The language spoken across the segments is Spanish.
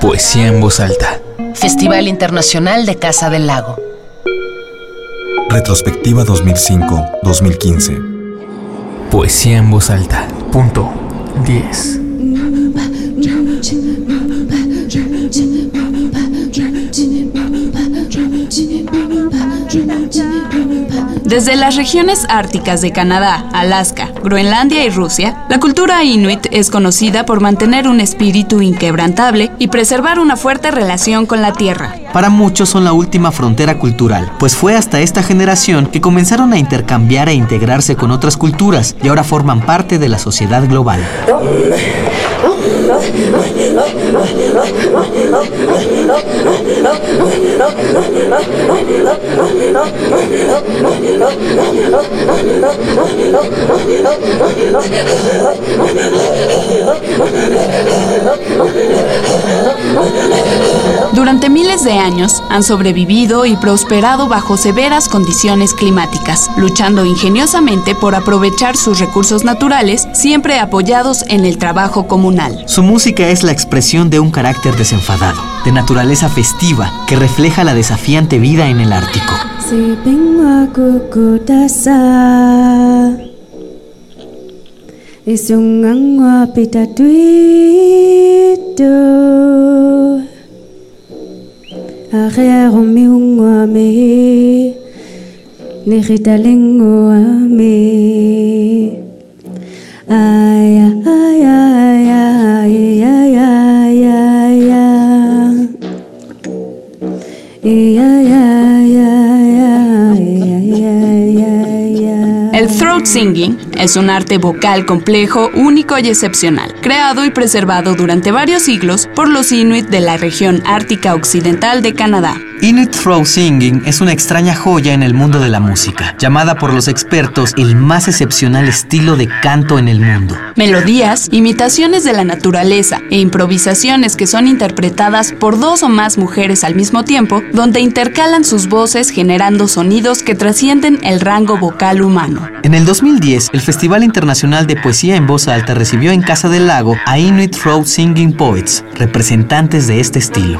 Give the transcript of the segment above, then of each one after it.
Poesía en voz alta. Festival Internacional de Casa del Lago. Retrospectiva 2005-2015. Poesía en voz alta. Punto 10. Desde las regiones árticas de Canadá, Alaska, Groenlandia y Rusia, la cultura inuit es conocida por mantener un espíritu inquebrantable y preservar una fuerte relación con la tierra. Para muchos son la última frontera cultural, pues fue hasta esta generación que comenzaron a intercambiar e integrarse con otras culturas y ahora forman parte de la sociedad global. Oh, my God. Durante miles de años han sobrevivido y prosperado bajo severas condiciones climáticas, luchando ingeniosamente por aprovechar sus recursos naturales, siempre apoyados en el trabajo comunal. Su música es la expresión de un carácter desenfadado, de naturaleza festiva, que refleja la desafiante vida en el Ártico. Arero miungo ame, niritalengo ame. Ay, El throat singing es un arte vocal complejo, único y excepcional, creado y preservado durante varios siglos por los inuit de la región ártica occidental de Canadá. Inuit Throat Singing es una extraña joya en el mundo de la música, llamada por los expertos el más excepcional estilo de canto en el mundo. Melodías, imitaciones de la naturaleza e improvisaciones que son interpretadas por dos o más mujeres al mismo tiempo, donde intercalan sus voces generando sonidos que trascienden el rango vocal humano. En el 2010, el Festival Internacional de Poesía en Voz Alta recibió en Casa del Lago a Inuit Throat Singing Poets, representantes de este estilo.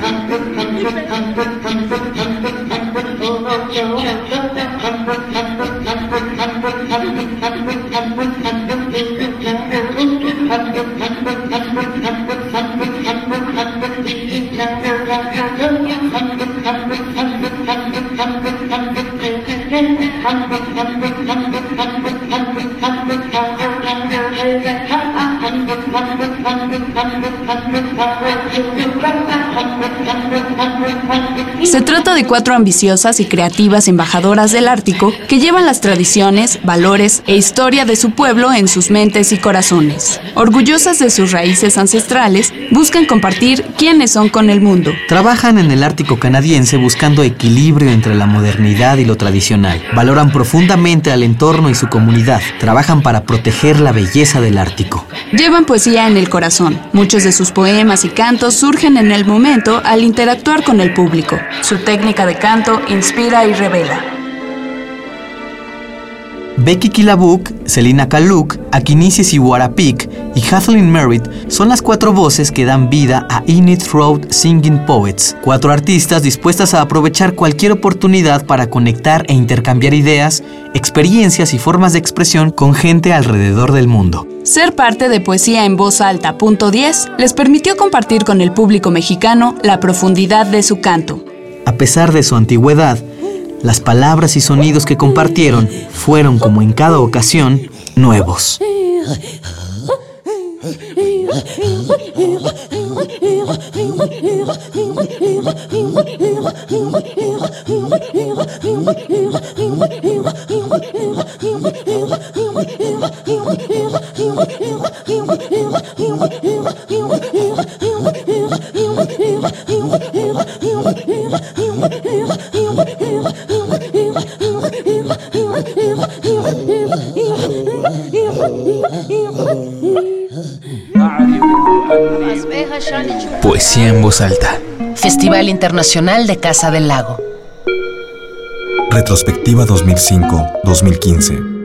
Thank you. Se trata de cuatro ambiciosas y creativas embajadoras del Ártico que llevan las tradiciones, valores e historia de su pueblo en sus mentes y corazones. Orgullosas de sus raíces ancestrales, buscan compartir quiénes son con el mundo. Trabajan en el Ártico canadiense buscando equilibrio entre la modernidad y lo tradicional. Valoran profundamente al entorno y su comunidad. Trabajan para proteger la belleza del Ártico. Llevan poesía en el corazón. Muchos de sus poemas y cantos surgen en el momento al interactuar con el público. Su técnica de canto inspira y revela. Becky Kilabuk, Selina Kaluk, Akinisis Iwarapik y Kathleen Merritt son las cuatro voces que dan vida a Inuit Throat Singing Poets, cuatro artistas dispuestas a aprovechar cualquier oportunidad para conectar e intercambiar ideas, experiencias y formas de expresión con gente alrededor del mundo. Ser parte de Poesía en Voz Alta punto 10 les permitió compartir con el público mexicano la profundidad de su canto. A pesar de su antigüedad, las palabras y sonidos que compartieron fueron, como en cada ocasión, nuevos. Poesía en voz alta. Festival Internacional de Casa del Lago. Retrospectiva 2005-2015.